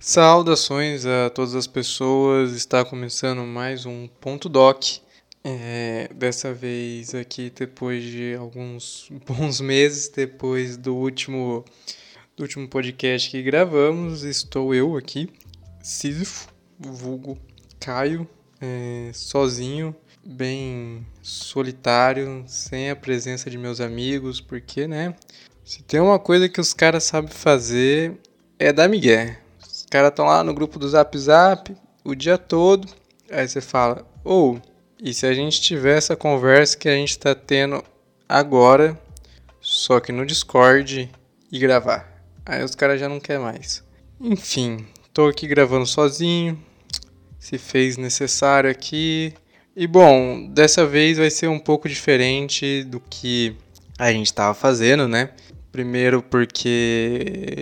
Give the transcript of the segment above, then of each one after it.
Saudações a todas as pessoas, está começando mais um Ponto Doc. É, dessa vez aqui depois de alguns bons meses, depois do último, do último podcast que gravamos, estou eu aqui, Sísifo, vulgo Caio, é, sozinho, bem solitário, sem a presença de meus amigos, porque, né, se tem uma coisa que os caras sabem fazer é dar migué caras estão lá no grupo do Zap Zap o dia todo. Aí você fala, ou, oh, e se a gente tiver essa conversa que a gente está tendo agora, só que no Discord e gravar? Aí os caras já não querem mais. Enfim, tô aqui gravando sozinho. Se fez necessário aqui. E bom, dessa vez vai ser um pouco diferente do que a gente estava fazendo, né? Primeiro porque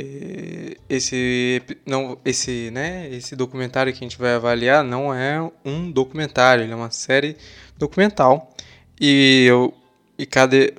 esse não esse, né, esse documentário que a gente vai avaliar não é um documentário, ele é uma série documental. E eu e cada é,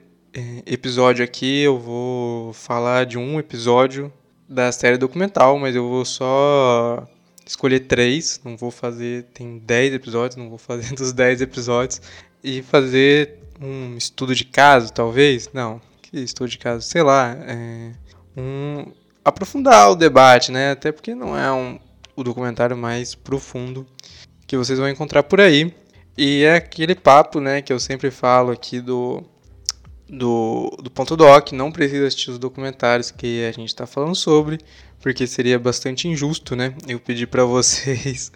episódio aqui eu vou falar de um episódio da série documental, mas eu vou só escolher três, não vou fazer, tem dez episódios, não vou fazer dos dez episódios e fazer um estudo de caso, talvez? Não, que estou de casa, sei lá, é, um, aprofundar o debate, né? Até porque não é um, o documentário mais profundo que vocês vão encontrar por aí. E é aquele papo, né, que eu sempre falo aqui do, do, do ponto doc, não precisa assistir os documentários que a gente está falando sobre, porque seria bastante injusto, né? Eu pedir para vocês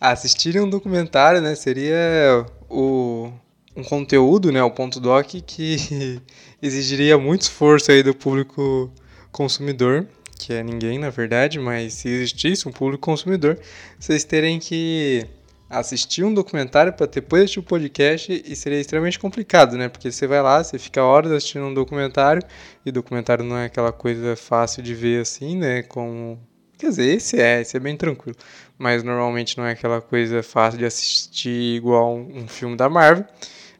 assistirem um documentário, né? Seria o, um conteúdo, né, o ponto doc, que exigiria muito esforço aí do público consumidor, que é ninguém na verdade, mas se existisse um público consumidor, vocês terem que assistir um documentário para depois assistir o um podcast e seria extremamente complicado, né? Porque você vai lá, você fica horas assistindo um documentário e documentário não é aquela coisa fácil de ver assim, né? Como Quer dizer, esse é, esse é bem tranquilo. Mas normalmente não é aquela coisa fácil de assistir igual um filme da Marvel.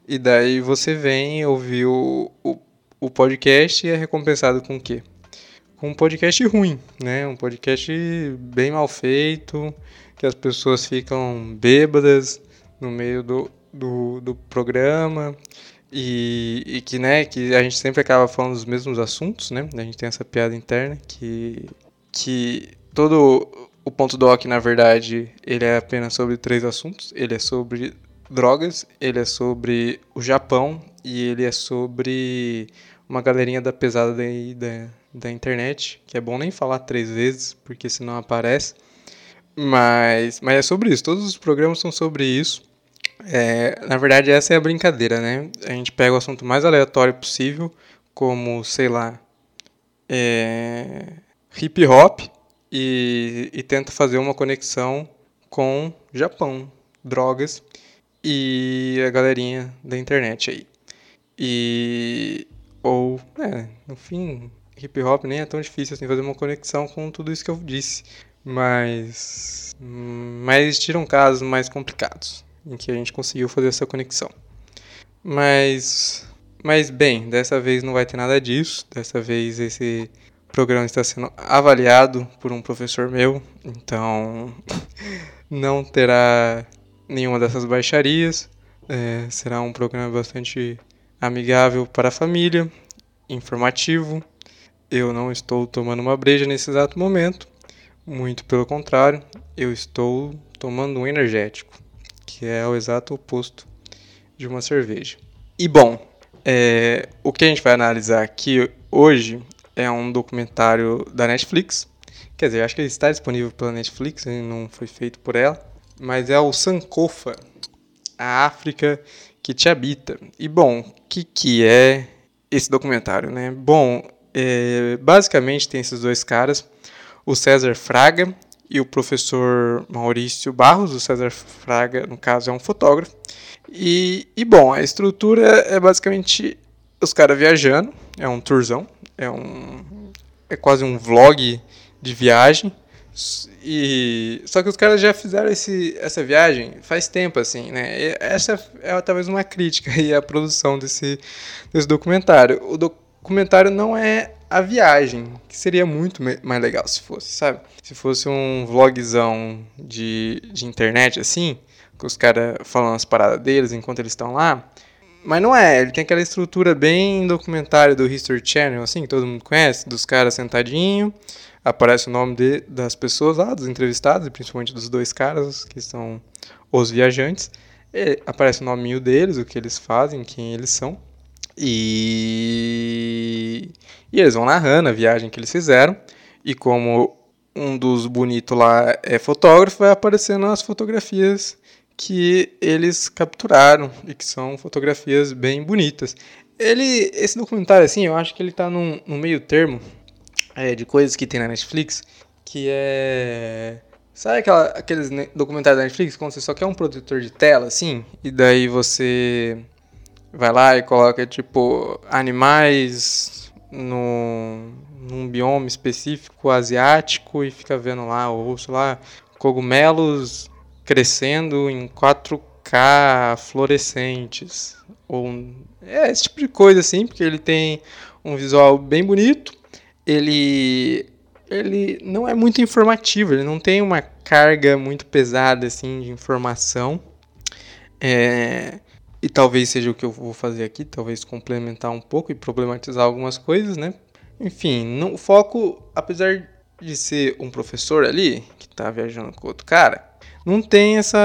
E daí você vem ouvir o, o, o podcast e é recompensado com o quê? Com um podcast ruim, né? Um podcast bem mal feito, que as pessoas ficam bêbadas no meio do, do, do programa e, e, que, né, que a gente sempre acaba falando dos mesmos assuntos, né? A gente tem essa piada interna que, que todo o ponto doc, na verdade, ele é apenas sobre três assuntos. Ele é sobre drogas, ele é sobre o Japão e ele é sobre uma galerinha da pesada da, da, internet, que é bom nem falar três vezes, porque senão aparece. Mas, mas é sobre isso, todos os programas são sobre isso. É, na verdade, essa é a brincadeira, né? A gente pega o assunto mais aleatório possível, como, sei lá, é, hip hop, e, e tenta fazer uma conexão com Japão, drogas e a galerinha da internet aí. E. Ou, é, no fim, hip hop nem é tão difícil assim fazer uma conexão com tudo isso que eu disse. Mas. Mas existiram casos mais complicados em que a gente conseguiu fazer essa conexão. Mas. Mas bem, dessa vez não vai ter nada disso. Dessa vez esse programa está sendo avaliado por um professor meu, então não terá nenhuma dessas baixarias. É, será um programa bastante amigável para a família, informativo. Eu não estou tomando uma breja nesse exato momento, muito pelo contrário, eu estou tomando um energético, que é o exato oposto de uma cerveja. E bom, é, o que a gente vai analisar aqui hoje é um documentário da Netflix. Quer dizer, acho que ele está disponível pela Netflix, ele não foi feito por ela mas é o Sankofa, a África que te habita. E bom, o que, que é esse documentário, né? Bom, é, basicamente tem esses dois caras, o César Fraga e o professor Maurício Barros. O César Fraga, no caso, é um fotógrafo. E, e bom, a estrutura é basicamente os caras viajando, é um tourzão, é um é quase um vlog de viagem e só que os caras já fizeram esse, essa viagem faz tempo assim, né? E essa é talvez uma crítica aí à produção desse, desse documentário. O documentário não é a viagem, que seria muito mais legal se fosse, sabe? Se fosse um vlogzão de, de internet assim, com os caras falando as paradas deles enquanto eles estão lá. Mas não é, ele tem aquela estrutura bem documentário do History Channel, assim, que todo mundo conhece, dos caras sentadinho, aparece o nome de, das pessoas lá, dos entrevistados, e principalmente dos dois caras, que são os viajantes. E aparece o nome deles, o que eles fazem, quem eles são. E... e eles vão narrando a viagem que eles fizeram. E como um dos bonitos lá é fotógrafo, vai aparecendo as fotografias que eles capturaram e que são fotografias bem bonitas. Ele, esse documentário, assim, eu acho que ele tá num, num meio termo é, de coisas que tem na Netflix, que é... Sabe aquela, aqueles documentários da Netflix, quando você só quer um protetor de tela, assim, e daí você vai lá e coloca, tipo, animais no, num bioma específico asiático e fica vendo lá, ou sei lá, cogumelos crescendo em 4K fluorescentes. Ou, é, esse tipo de coisa assim, porque ele tem um visual bem bonito. Ele ele não é muito informativo, ele não tem uma carga muito pesada assim de informação. É, e talvez seja o que eu vou fazer aqui, talvez complementar um pouco e problematizar algumas coisas, né? Enfim, o foco, apesar de ser um professor ali, que está viajando com outro cara, não tem essa,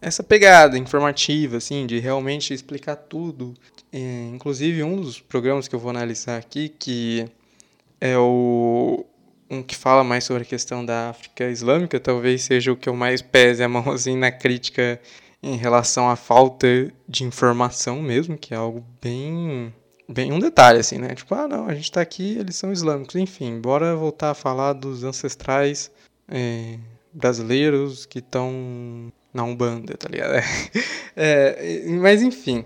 essa pegada informativa, assim, de realmente explicar tudo. É, inclusive, um dos programas que eu vou analisar aqui, que é o um que fala mais sobre a questão da África Islâmica, talvez seja o que eu mais pese a mão assim, na crítica em relação à falta de informação mesmo, que é algo bem bem um detalhe assim, né? Tipo, ah, não, a gente tá aqui, eles são islâmicos, enfim, bora voltar a falar dos ancestrais é, brasileiros que estão na Umbanda, tá ligado? É, mas enfim,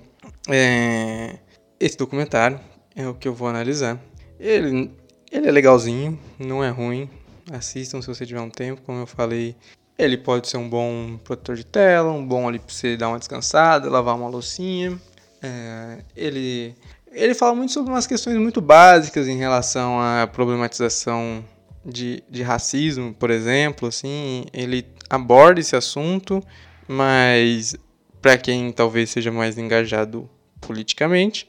é, esse documentário é o que eu vou analisar. Ele, ele é legalzinho, não é ruim. Assistam se você tiver um tempo, como eu falei. Ele pode ser um bom protetor de tela, um bom ali pra você dar uma descansada, lavar uma loucinha. É, ele, ele fala muito sobre umas questões muito básicas em relação à problematização de, de racismo, por exemplo, assim, ele aborda esse assunto, mas para quem talvez seja mais engajado politicamente,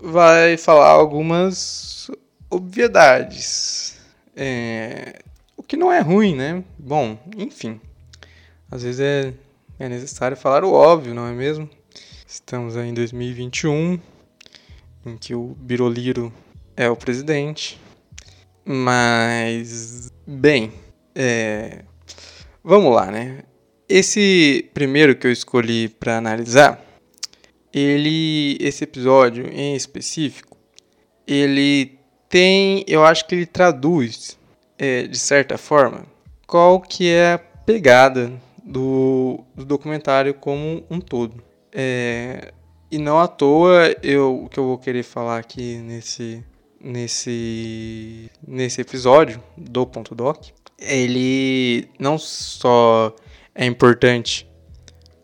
vai falar algumas obviedades. É, o que não é ruim, né? Bom, enfim. Às vezes é, é necessário falar o óbvio, não é mesmo? Estamos aí em 2021, em que o Biroliro é o presidente. Mas, bem, é, vamos lá, né? Esse primeiro que eu escolhi para analisar, ele, esse episódio em específico, ele tem, eu acho que ele traduz, é, de certa forma, qual que é a pegada do, do documentário como um todo. É, e não à toa eu, o que eu vou querer falar aqui nesse nesse, nesse episódio do ponto doc, ele não só é importante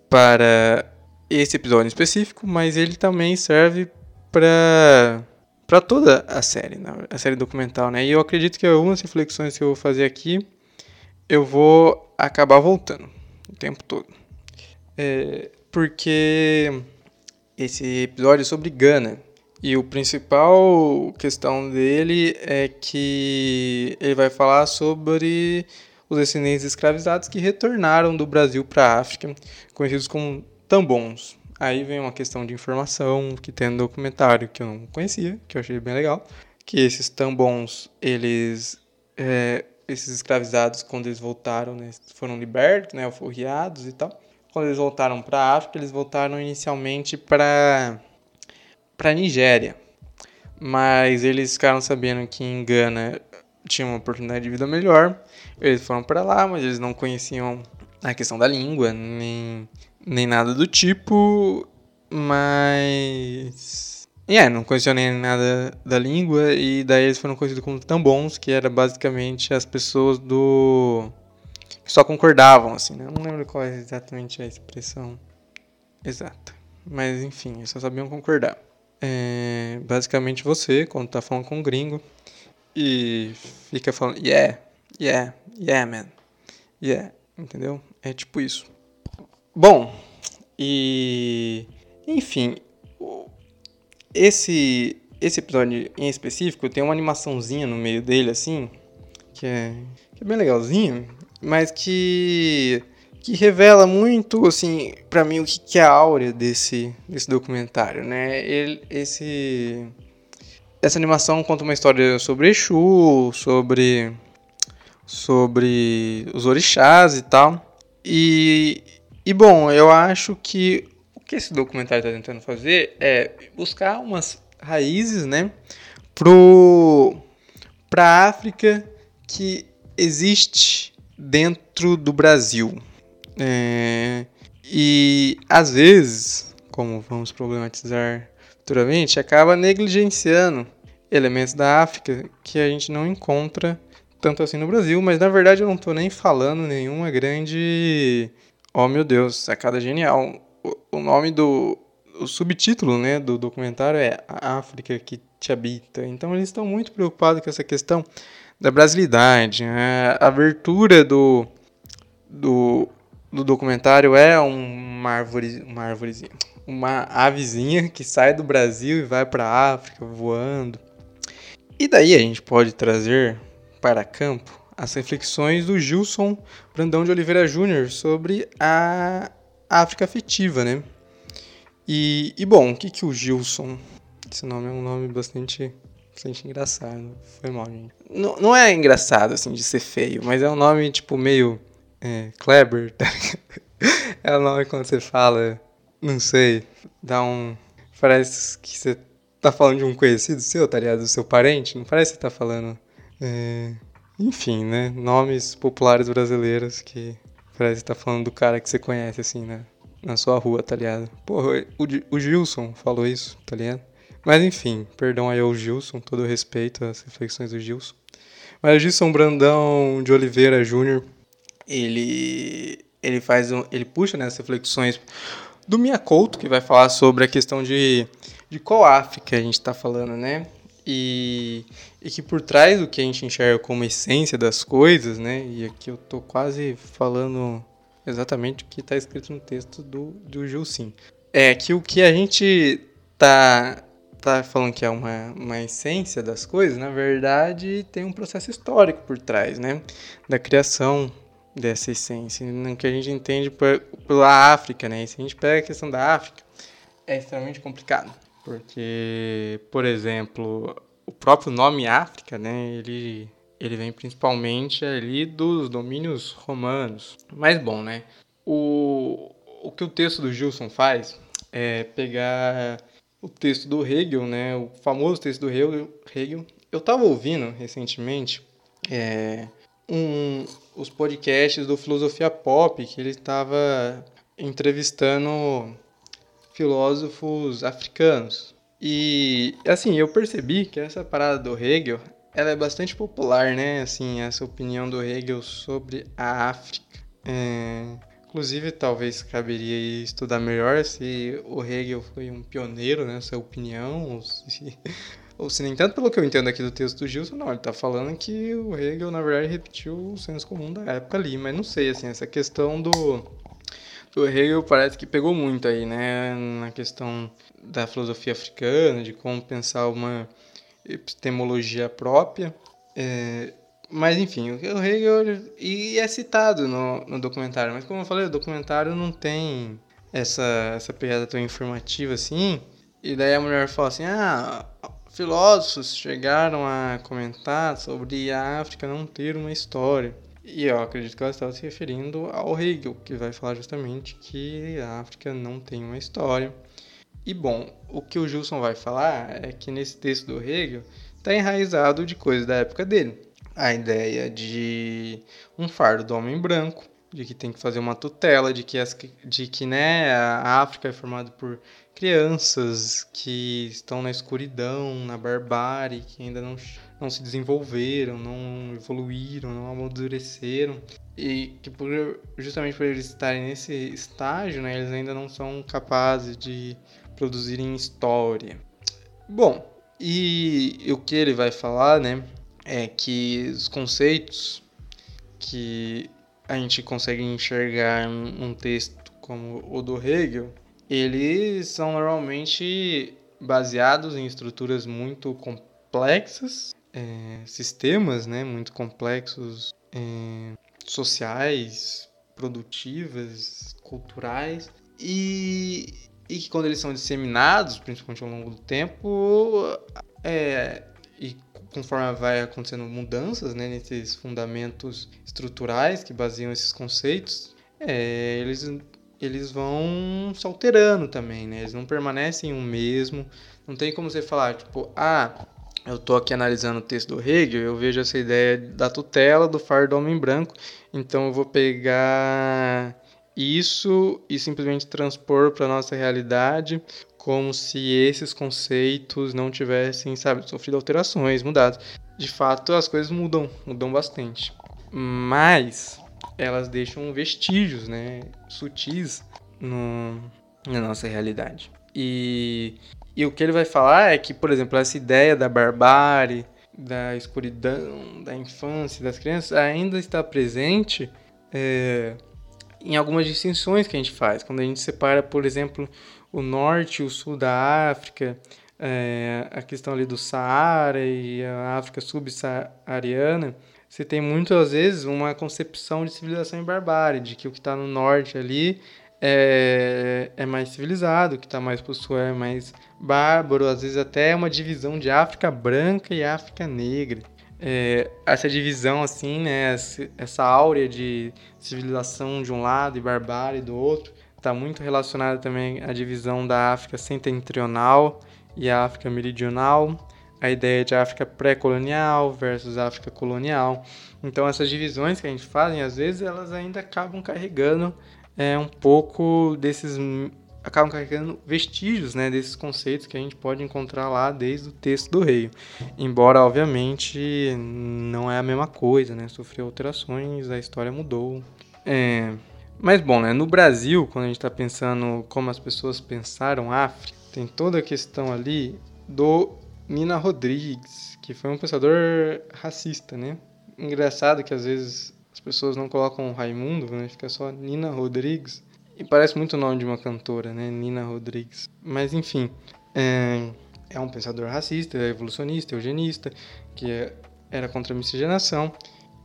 para esse episódio específico, mas ele também serve para para toda a série, a série documental, né? E eu acredito que algumas reflexões que eu vou fazer aqui, eu vou acabar voltando o tempo todo. É, porque esse episódio é sobre Gana, e o principal questão dele é que ele vai falar sobre os descendentes escravizados que retornaram do Brasil para a África, conhecidos como tambons. Aí vem uma questão de informação que tem no documentário que eu não conhecia, que eu achei bem legal, que esses tambons, eles é, esses escravizados quando eles voltaram, né, foram libertos, né, alforriados e tal. Quando eles voltaram para a África, eles voltaram inicialmente para para Nigéria. Mas eles ficaram sabendo que em Gana tinha uma oportunidade de vida melhor. Eles foram para lá, mas eles não conheciam a questão da língua, nem, nem nada do tipo. Mas. É, yeah, não conheciam nem nada da língua, e daí eles foram conhecidos como tambons, que era basicamente as pessoas do. que só concordavam, assim, né? Não lembro qual é exatamente a expressão exata. Mas enfim, eles só sabiam concordar. É, basicamente você, quando tá falando com um gringo, e fica falando, yeah, yeah, yeah, man, yeah, entendeu? É tipo isso. Bom, e enfim, esse esse episódio em específico tem uma animaçãozinha no meio dele assim, que é, que é bem legalzinha, mas que que revela muito, assim, para mim o que, que é a áurea desse, desse documentário, né? Ele, esse, essa animação conta uma história sobre Exu, sobre, sobre os orixás e tal. E, e bom, eu acho que o que esse documentário está tentando fazer é buscar umas raízes, né, pro para África que existe dentro do Brasil, é, e às vezes, como vamos problematizar futuramente, acaba negligenciando elementos da África que a gente não encontra tanto assim no Brasil, mas na verdade eu não estou nem falando nenhuma grande. Oh meu Deus, sacada genial. O, o nome do. O subtítulo né, do documentário é A África que te habita. Então eles estão muito preocupados com essa questão da brasilidade, né? a abertura do, do do documentário é uma árvore, uma árvorezinha, uma avezinha que sai do Brasil e vai para a África voando. E daí a gente pode trazer para campo as reflexões do Gilson Brandão de Oliveira Júnior sobre a África afetiva, né? E, e bom, o que que o Gilson... Esse nome é um nome bastante, bastante engraçado. Foi mal, gente. Não, não é engraçado, assim, de ser feio, mas é um nome, tipo, meio é, Kleber, tá É o nome quando você fala, não sei, dá um. Parece que você tá falando de um conhecido seu, tá ligado? Do seu parente, não parece que você tá falando. É... Enfim, né? Nomes populares brasileiros que parece que tá falando do cara que você conhece, assim, né? Na sua rua, tá ligado? Porra, o, o Gilson falou isso, tá ligado? Mas enfim, perdão aí ao Gilson, todo respeito às reflexões do Gilson. Mas o Gilson Brandão de Oliveira Júnior ele ele faz um, ele puxa nessas né, reflexões do Mia Couto, que vai falar sobre a questão de, de qual África a gente está falando, né? E, e que por trás do que a gente enxerga como essência das coisas, né? E aqui eu tô quase falando exatamente o que está escrito no texto do, do Gilsim. É que o que a gente tá, tá falando que é uma, uma essência das coisas, na verdade tem um processo histórico por trás, né? Da criação dessa essência, no que a gente entende pela África, né? E se a gente pega a questão da África, é extremamente complicado, porque, por exemplo, o próprio nome África, né? Ele ele vem principalmente ali dos domínios romanos. Mas bom, né? O, o que o texto do Gilson faz é pegar o texto do Hegel, né? O famoso texto do Hegel. Hegel. Eu estava ouvindo recentemente é, um, os podcasts do Filosofia Pop, que ele estava entrevistando filósofos africanos. E assim, eu percebi que essa parada do Hegel, ela é bastante popular, né? Assim, essa opinião do Hegel sobre a África. É, inclusive, talvez caberia estudar melhor se o Hegel foi um pioneiro nessa opinião, ou se ou se nem tanto pelo que eu entendo aqui do texto do Gilson, não, ele tá falando que o Hegel, na verdade, repetiu o senso comum da época ali, mas não sei, assim, essa questão do, do Hegel parece que pegou muito aí, né, na questão da filosofia africana, de como pensar uma epistemologia própria, é, mas enfim, o Hegel e é citado no, no documentário, mas como eu falei, o documentário não tem essa, essa pegada tão informativa assim, e daí a mulher fala assim, ah, filósofos chegaram a comentar sobre a África não ter uma história. E eu acredito que ela estava se referindo ao Hegel, que vai falar justamente que a África não tem uma história. E bom, o que o Gilson vai falar é que nesse texto do Hegel está enraizado de coisas da época dele. A ideia de um fardo do homem branco, de que tem que fazer uma tutela, de que, as, de que né, a África é formada por crianças que estão na escuridão, na barbárie, que ainda não, não se desenvolveram, não evoluíram, não amadureceram. E que por, justamente por eles estarem nesse estágio, né, eles ainda não são capazes de produzirem história. Bom, e o que ele vai falar, né, é que os conceitos que a gente consegue enxergar num texto como o do Hegel, eles são normalmente baseados em estruturas muito complexas, é, sistemas né, muito complexos, é, sociais, produtivas, culturais, e, e que quando eles são disseminados, principalmente ao longo do tempo, é, e conforme vai acontecendo mudanças né, nesses fundamentos estruturais que baseiam esses conceitos, é, eles, eles vão se alterando também, né? Eles não permanecem o mesmo. Não tem como você falar, tipo, ah, eu estou aqui analisando o texto do Hegel, eu vejo essa ideia da tutela do fardo do homem branco, então eu vou pegar isso e simplesmente transpor para nossa realidade como se esses conceitos não tivessem, sabe, sofrido alterações, mudados. De fato, as coisas mudam, mudam bastante. Mas elas deixam vestígios, né, sutis no, na nossa realidade. E, e o que ele vai falar é que, por exemplo, essa ideia da barbárie, da escuridão, da infância, das crianças, ainda está presente é, em algumas distinções que a gente faz. Quando a gente separa, por exemplo, o norte e o sul da África, é, a questão ali do Saara e a África subsaariana, você tem muitas vezes uma concepção de civilização e barbárie, de que o que está no norte ali é, é mais civilizado, o que está mais para o sul é mais bárbaro, às vezes até é uma divisão de África branca e África negra. É, essa divisão, assim, né, essa áurea de civilização de um lado e barbárie do outro, está muito relacionada também à divisão da África setentrional e a África meridional, a ideia de África pré-colonial versus África colonial. Então essas divisões que a gente faz, às vezes elas ainda acabam carregando é, um pouco desses acabam carregando vestígios né, desses conceitos que a gente pode encontrar lá desde o texto do rei. Embora, obviamente, não é a mesma coisa, né? Sofreu alterações, a história mudou. É, mas bom, né, no Brasil, quando a gente está pensando como as pessoas pensaram África, tem toda a questão ali do Nina Rodrigues, que foi um pensador racista, né? Engraçado que às vezes as pessoas não colocam Raimundo, né? Fica só Nina Rodrigues. E parece muito o nome de uma cantora, né? Nina Rodrigues. Mas enfim, é, é um pensador racista, é evolucionista, eugenista, que é, era contra a miscigenação.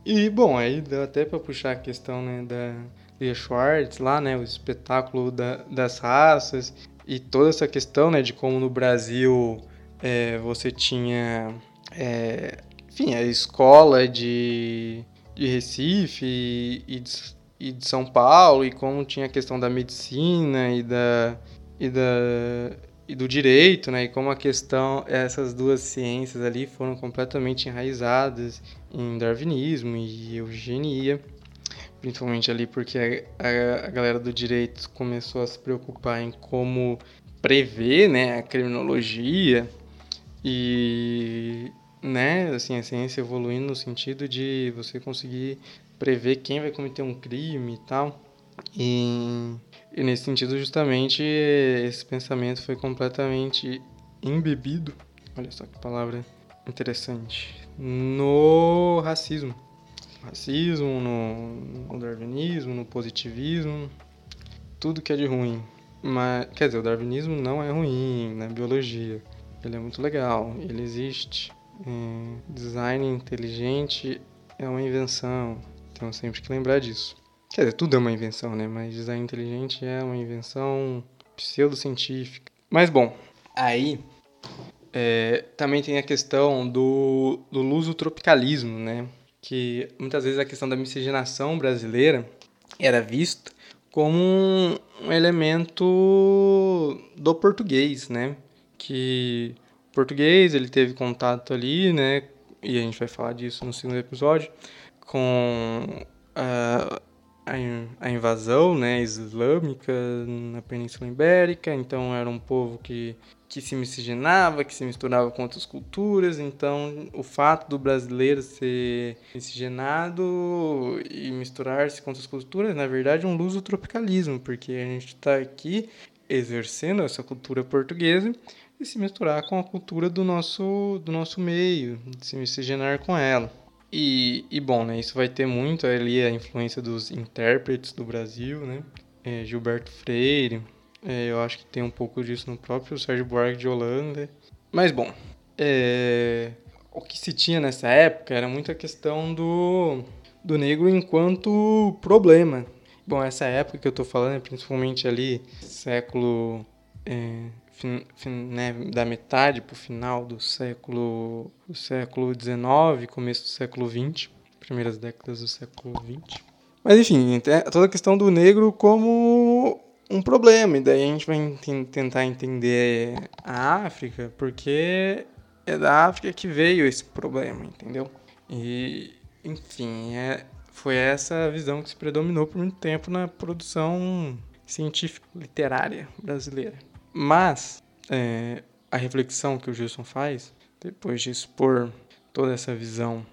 E bom, aí deu até para puxar a questão né, da Lia Schwartz lá, né, o espetáculo da, das raças e toda essa questão, né, de como no Brasil é, você tinha, é, enfim, a escola de, de Recife e, e, de, e de São Paulo e como tinha a questão da medicina e da e da e do direito, né? E como a questão, essas duas ciências ali foram completamente enraizadas em darwinismo e eugenia principalmente ali porque a, a, galera do direito começou a se preocupar em como prever, né, a criminologia e, né, assim, a ciência evoluindo no sentido de você conseguir prever quem vai cometer um crime e tal. E, e nesse sentido, justamente, esse pensamento foi completamente embebido, olha só que palavra interessante, no racismo racismo, no, no darwinismo, no positivismo, tudo que é de ruim. Mas, quer dizer, o darwinismo não é ruim na biologia. Ele é muito legal, ele existe. É, design inteligente é uma invenção, então sempre que lembrar disso. Quer dizer, tudo é uma invenção, né? Mas design inteligente é uma invenção pseudocientífica. Mas bom, aí é, também tem a questão do, do luso-tropicalismo, né? Que muitas vezes a questão da miscigenação brasileira era vista como um elemento do português, né? Que o português ele teve contato ali, né? E a gente vai falar disso no segundo episódio com a, a invasão, né, islâmica na Península Ibérica. Então era um povo que que se miscigenava, que se misturava com outras culturas. Então, o fato do brasileiro ser miscigenado e misturar-se com outras culturas, na verdade, é um luso-tropicalismo, porque a gente está aqui exercendo essa cultura portuguesa e se misturar com a cultura do nosso, do nosso meio, se miscigenar com ela. E, e bom, né, isso vai ter muito ali a influência dos intérpretes do Brasil, né? É, Gilberto Freire, é, eu acho que tem um pouco disso no próprio Sérgio Buarque de Holanda. Mas bom, é, o que se tinha nessa época era muita questão do, do negro enquanto problema. Bom, essa época que eu estou falando é principalmente ali século é, fin, fin, né, da metade para o final do século do século XIX, começo do século XX, primeiras décadas do século XX. Mas enfim, toda a questão do negro como um problema, e daí a gente vai tentar entender a África, porque é da África que veio esse problema, entendeu? E, enfim, é, foi essa visão que se predominou por muito tempo na produção científica literária brasileira. Mas é, a reflexão que o Gilson faz, depois de expor toda essa visão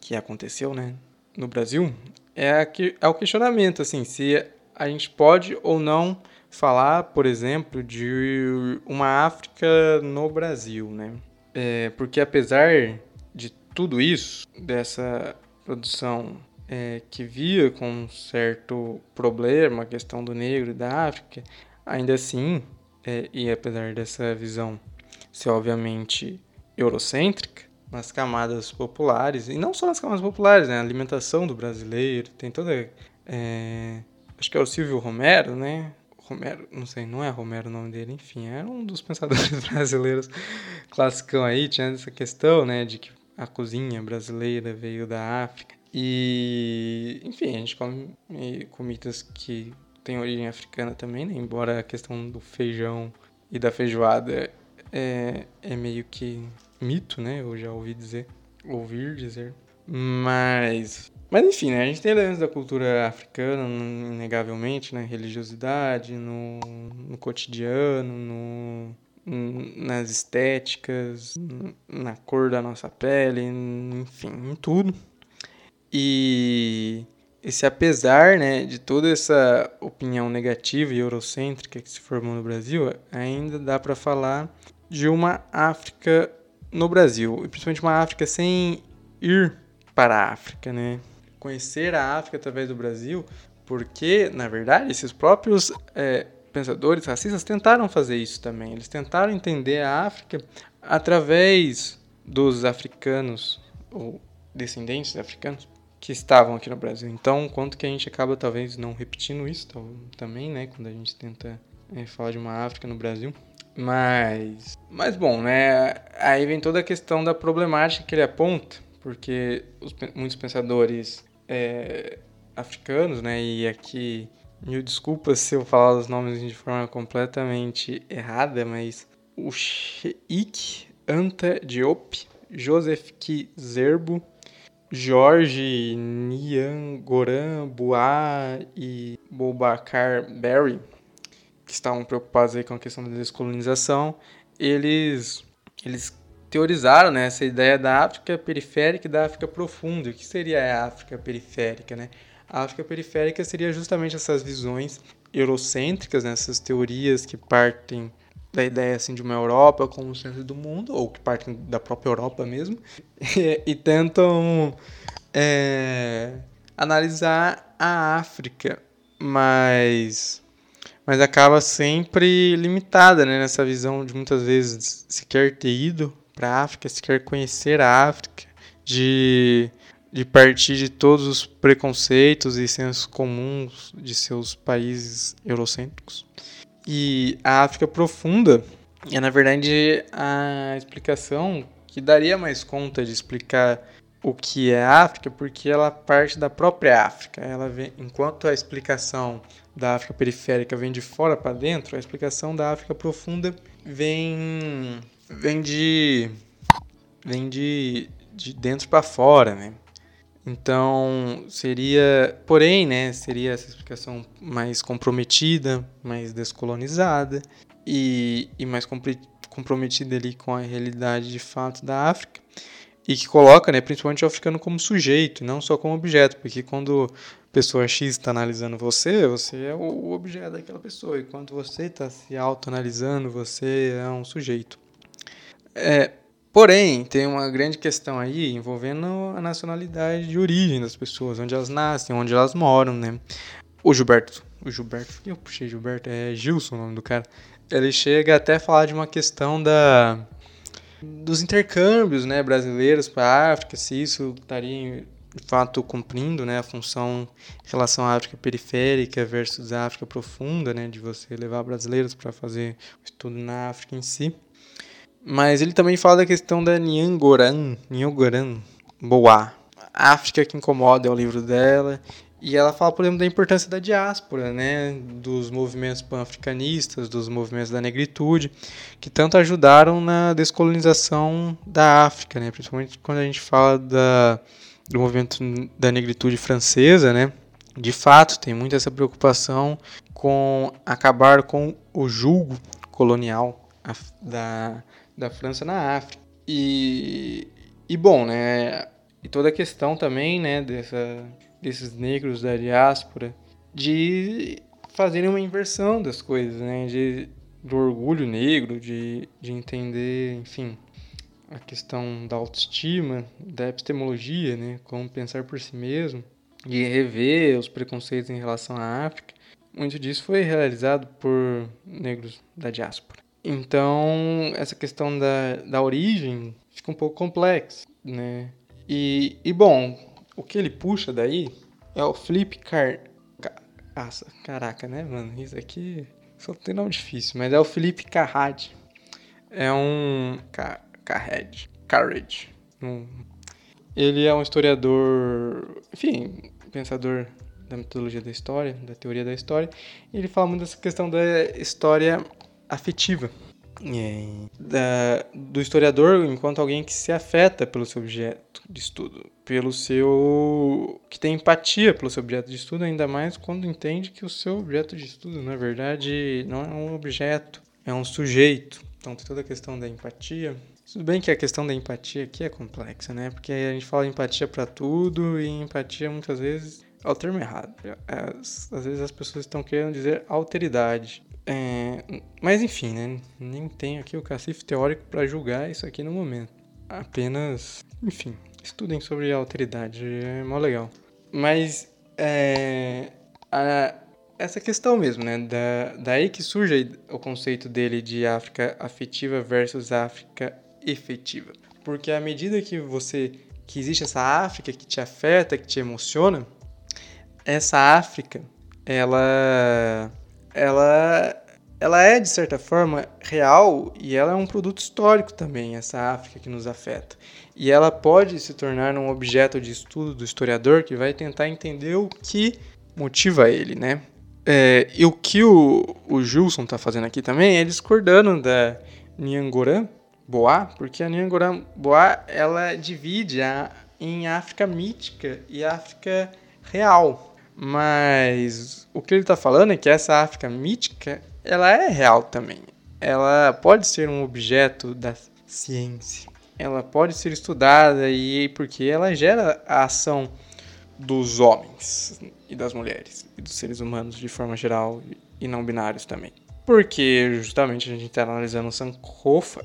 que aconteceu né, no Brasil, é, a, é o questionamento, assim, se a gente pode ou não falar, por exemplo, de uma África no Brasil, né? É, porque apesar de tudo isso, dessa produção é, que via com um certo problema a questão do negro e da África, ainda assim, é, e apesar dessa visão ser obviamente eurocêntrica, nas camadas populares, e não só nas camadas populares, né? A alimentação do brasileiro, tem toda. É, acho que é o Silvio Romero, né? Romero, não sei, não é Romero o nome dele, enfim, era um dos pensadores brasileiros classicão aí, tinha essa questão, né, de que a cozinha brasileira veio da África. E, enfim, a gente come comidas que têm origem africana também, né, embora a questão do feijão e da feijoada é, é meio que mito, né, eu já ouvi dizer, ouvir dizer. Mas mas enfim, né? A gente tem elementos da cultura africana, inegavelmente, né? Religiosidade, no, no cotidiano, no, nas estéticas, na cor da nossa pele, enfim, em tudo. E esse apesar, né, de toda essa opinião negativa e eurocêntrica que se formou no Brasil, ainda dá para falar de uma África no Brasil, e principalmente uma África sem ir para a África, né? Conhecer a África através do Brasil, porque, na verdade, esses próprios é, pensadores racistas tentaram fazer isso também. Eles tentaram entender a África através dos africanos, ou descendentes de africanos, que estavam aqui no Brasil. Então, quanto que a gente acaba talvez não repetindo isso também, né, quando a gente tenta é, falar de uma África no Brasil. Mas, mas bom, né, aí vem toda a questão da problemática que ele aponta, porque os, muitos pensadores é, africanos, né? E aqui, mil desculpas se eu falar os nomes de forma completamente errada, mas o Sheikh Anta Diop, Joseph Kizerbo, Jorge Niangoran Boa e Boubacar Berry, que estavam preocupados aí com a questão da descolonização, eles, eles teorizaram né, essa ideia da África periférica e da África profunda. O que seria a África periférica? Né? A África periférica seria justamente essas visões eurocêntricas, né, essas teorias que partem da ideia assim, de uma Europa como centro do mundo, ou que partem da própria Europa mesmo, e, e tentam é, analisar a África, mas, mas acaba sempre limitada né, nessa visão de muitas vezes sequer ter ido para a África, se quer conhecer a África, de, de partir de todos os preconceitos e sensos comuns de seus países eurocêntricos. E a África profunda é, na verdade, a explicação que daria mais conta de explicar o que é a África, porque ela parte da própria África. Ela vem, enquanto a explicação da África periférica vem de fora para dentro, a explicação da África profunda vem vem de vem de, de dentro para fora, né? Então, seria, porém, né, seria essa explicação mais comprometida, mais descolonizada e, e mais comprometida ali com a realidade de fato da África e que coloca, né, principalmente o africano como sujeito, não só como objeto, porque quando a pessoa X está analisando você, você é o objeto daquela pessoa, e quando você está se autoanalisando, você é um sujeito. É, porém, tem uma grande questão aí envolvendo a nacionalidade de origem das pessoas, onde elas nascem, onde elas moram, né? O Gilberto, o Gilberto, eu puxei Gilberto, é Gilson o nome do cara. Ele chega até a falar de uma questão da dos intercâmbios, né, brasileiros para a África, se isso estaria de fato cumprindo, né, a função em relação à África periférica versus a África profunda, né, de você levar brasileiros para fazer o estudo na África em si. Mas ele também fala da questão da Nyangoran, Nyangoran Boa. África que incomoda é o livro dela. E ela fala, por exemplo, da importância da diáspora, né, dos movimentos pan-africanistas, dos movimentos da negritude, que tanto ajudaram na descolonização da África, né, principalmente quando a gente fala da, do movimento da negritude francesa, né, de fato tem muito essa preocupação com acabar com o julgo colonial da, da França na África. E, e bom, né, e toda a questão também, né, dessa, desses negros da diáspora, de fazerem uma inversão das coisas, né, de, do orgulho negro, de, de entender, enfim, a questão da autoestima, da epistemologia, né, como pensar por si mesmo, de rever os preconceitos em relação à África. Muito disso foi realizado por negros da diáspora. Então, essa questão da, da origem fica um pouco complexa, né? E, e bom, o que ele puxa daí é o Flip Car... Nossa, caraca, né, mano? Isso aqui só tem nome difícil, mas é o Felipe Carrad. É um... Car... Carrad. Carrad. Um... Ele é um historiador, enfim, pensador da metodologia da história, da teoria da história. E ele fala muito dessa questão da história afetiva. É, da, do historiador enquanto alguém que se afeta pelo seu objeto de estudo, pelo seu que tem empatia pelo seu objeto de estudo, ainda mais quando entende que o seu objeto de estudo, na verdade, não é um objeto, é um sujeito. Então tem toda a questão da empatia. Tudo bem que a questão da empatia aqui é complexa, né? Porque a gente fala empatia para tudo e empatia muitas vezes é o termo errado. Às, às vezes as pessoas estão querendo dizer alteridade. É, mas enfim, né? Nem tenho aqui o cacife teórico para julgar isso aqui no momento. Apenas, enfim, estudem sobre a alteridade, é mó legal. Mas é, a, essa questão mesmo, né? Da, daí que surge o conceito dele de África afetiva versus África efetiva. Porque à medida que você que existe essa África que te afeta, que te emociona, essa África, ela ela ela é de certa forma real e ela é um produto histórico também, essa África que nos afeta. E ela pode se tornar um objeto de estudo do historiador que vai tentar entender o que motiva ele, né? É, e o que o, o Gilson está fazendo aqui também é discordando da Nyangoran Boa, porque a Nyangoran Boa ela divide a, em África mítica e África real. Mas o que ele está falando é que essa África mítica, ela é real também. Ela pode ser um objeto da ciência. Ela pode ser estudada e porque ela gera a ação dos homens e das mulheres e dos seres humanos de forma geral e não binários também. Porque justamente a gente está analisando Sankofa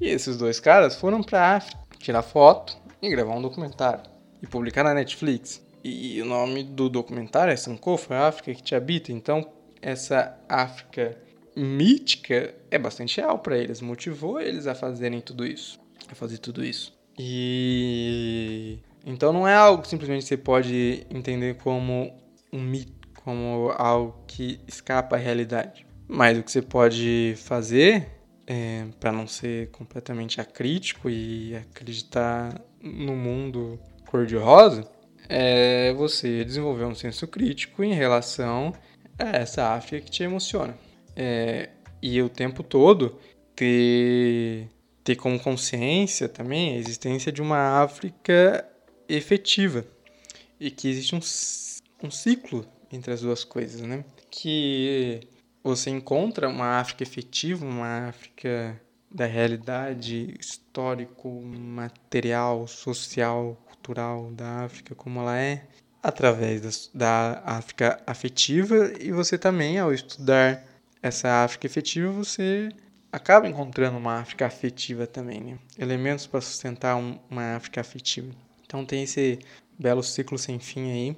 e esses dois caras foram para África tirar foto e gravar um documentário e publicar na Netflix. E o nome do documentário é Sankofa, a África que te habita. Então, essa África mítica é bastante real para eles, motivou eles a fazerem tudo isso, a fazer tudo isso. E então não é algo que simplesmente você pode entender como um mito, como algo que escapa à realidade. Mas o que você pode fazer é, para não ser completamente acrítico e acreditar no mundo cor-de-rosa é você desenvolver um senso crítico em relação a essa África que te emociona. É, e o tempo todo ter, ter como consciência também a existência de uma África efetiva e que existe um, um ciclo entre as duas coisas, né? Que você encontra uma África efetiva, uma África da realidade histórico, material, social, cultural da África como ela é, através da, África afetiva, e você também, ao estudar essa África efetiva, você acaba encontrando uma África afetiva também, né? Elementos para sustentar um, uma África afetiva. Então tem esse belo ciclo sem fim aí.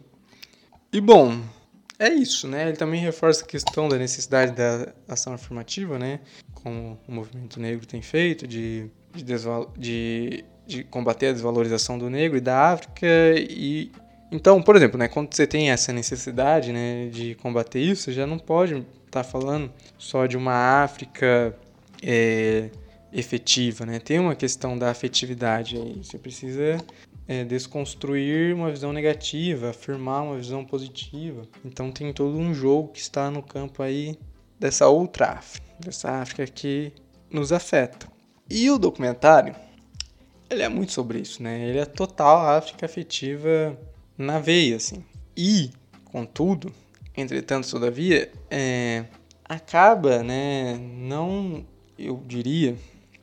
E bom, é isso, né? Ele também reforça a questão da necessidade da ação afirmativa, né? Como o movimento negro tem feito, de, de, de, de combater a desvalorização do negro e da África. E então, por exemplo, né, quando você tem essa necessidade, né, de combater isso, você já não pode estar tá falando só de uma África é, efetiva, né? Tem uma questão da afetividade aí. Você precisa é, desconstruir uma visão negativa, afirmar uma visão positiva. Então tem todo um jogo que está no campo aí dessa outra África, dessa África que nos afeta. E o documentário, ele é muito sobre isso, né? Ele é total África afetiva na veia, assim. E, contudo, entretanto, todavia, é, acaba, né, não, eu diria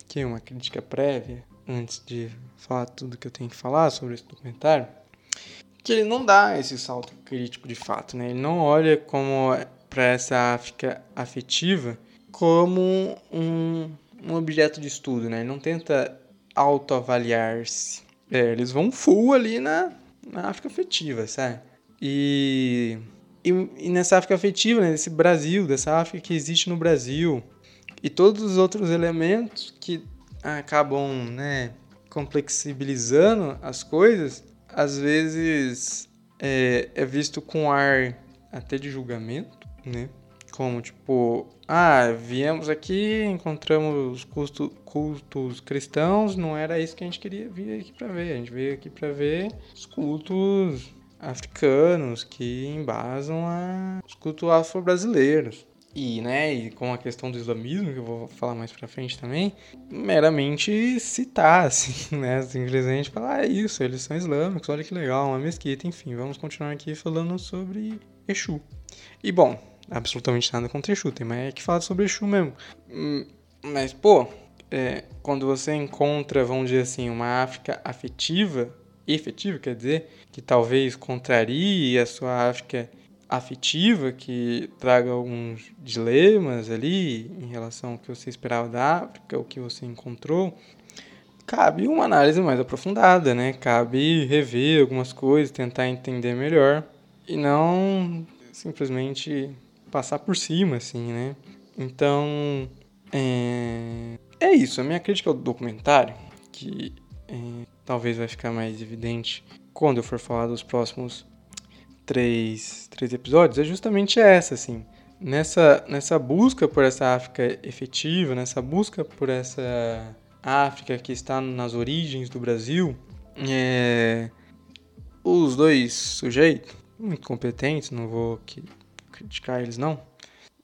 que é uma crítica prévia, antes de falar tudo que eu tenho que falar sobre esse documentário, que ele não dá esse salto crítico de fato, né? Ele não olha como para essa África afetiva como um, um objeto de estudo, né? Ele não tenta autoavaliar-se. É, eles vão full ali na, na África afetiva, sabe? E, e, e, nessa África afetiva, né, Brasil, dessa África que existe no Brasil, e todos os outros elementos que acabam, né, complexibilizando as coisas, às vezes é, é visto com ar até de julgamento, né? Como tipo, ah, viemos aqui, encontramos culto, cultos cristãos, não era isso que a gente queria vir aqui para ver. A gente veio aqui para ver os cultos africanos que embasam a, os cultos afro-brasileiros. E, né, e com a questão do islamismo, que eu vou falar mais pra frente também, meramente citar, assim, né, simplesmente falar, ah, é isso, eles são islâmicos, olha que legal, uma mesquita, enfim, vamos continuar aqui falando sobre Exu. E, bom, absolutamente nada contra Exu, tem mais que falar sobre Exu mesmo. Hum, mas, pô, é, quando você encontra, vamos dizer assim, uma África afetiva, efetiva, quer dizer, que talvez contrarie a sua África afetiva, que traga alguns dilemas ali em relação ao que você esperava da África, o que você encontrou, cabe uma análise mais aprofundada, né? Cabe rever algumas coisas, tentar entender melhor e não simplesmente passar por cima, assim, né? Então, é, é isso. A minha crítica ao documentário, que é, talvez vai ficar mais evidente quando eu for falar dos próximos três, três episódios, é justamente essa, assim. Nessa, nessa busca por essa África efetiva, nessa busca por essa África que está nas origens do Brasil, é, os dois sujeitos, muito competentes, não vou aqui criticar eles não.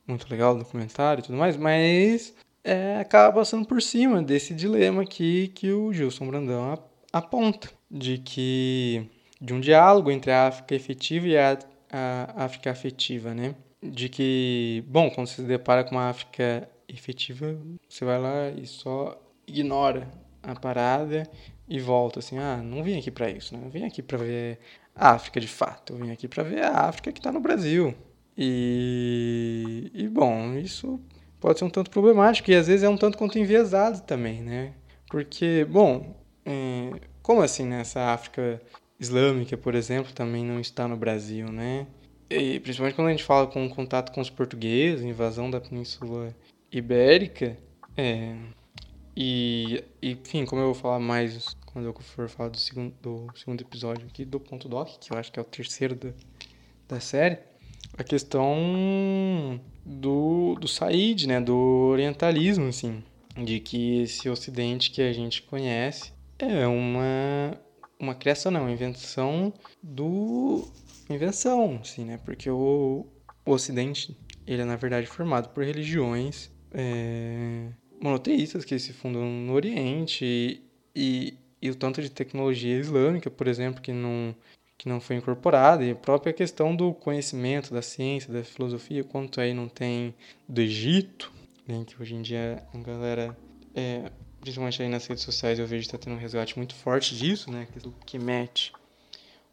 Muito legal o documentário e tudo mais, mas é, acaba passando por cima desse dilema aqui que o Gilson Brandão aponta. De que. de um diálogo entre a África efetiva e a, a África afetiva, né? De que, bom, quando você se depara com uma África efetiva, você vai lá e só ignora a parada e volta assim, ah, não vim aqui para isso, né? Eu vim aqui para ver a África de fato, eu vim aqui para ver a África que está no Brasil, e, e bom, isso pode ser um tanto problemático e às vezes é um tanto quanto enviesado também, né? Porque, bom, é, como assim né? África Islâmica, por exemplo, também não está no Brasil, né? E, principalmente quando a gente fala com contato com os portugueses, invasão da Península Ibérica, é, e, enfim, como eu vou falar mais quando eu for falar do segundo, do segundo episódio aqui do Ponto Doc, que eu acho que é o terceiro da, da série, a questão do, do Said, né, do orientalismo, assim, de que esse ocidente que a gente conhece é uma, uma criação, não, uma invenção do... invenção, assim, né, porque o, o ocidente, ele é, na verdade, formado por religiões é, monoteístas que se fundam no Oriente e, e, e o tanto de tecnologia islâmica, por exemplo, que não que não foi incorporada, e a própria questão do conhecimento, da ciência, da filosofia, quanto aí não tem do Egito, né, que hoje em dia a galera, é, principalmente aí nas redes sociais, eu vejo que está tendo um resgate muito forte disso, né, do que mete,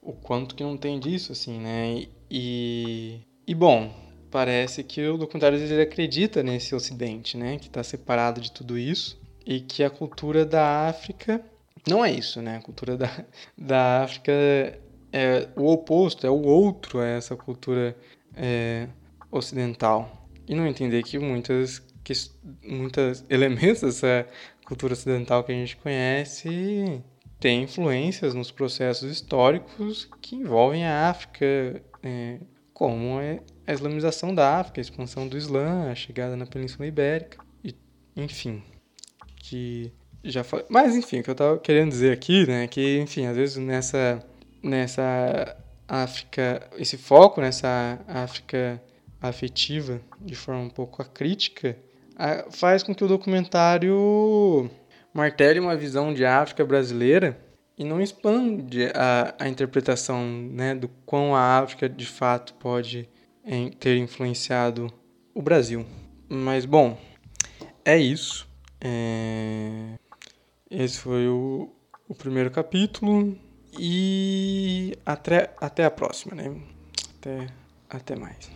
o quanto que não tem disso, assim, né, e, e bom, parece que o documentário ele acredita nesse Ocidente, né, que está separado de tudo isso e que a cultura da África não é isso, né? A cultura da, da África é o oposto, é o outro a essa cultura é, ocidental. E não entender que muitas, que, muitos elementos dessa cultura ocidental que a gente conhece têm influências nos processos históricos que envolvem a África, é, como é a islamização da África, a expansão do Islã, a chegada na Península Ibérica, e, enfim, que já. Mas enfim, o que eu estava querendo dizer aqui, né, que enfim, às vezes nessa nessa África, esse foco nessa África afetiva de forma um pouco crítica, faz com que o documentário martele uma visão de África brasileira e não expande a, a interpretação né, do quão a África de fato pode em, ter influenciado o Brasil. Mas bom, é isso. É... Esse foi o, o primeiro capítulo. E até, até a próxima, né? Até, até mais.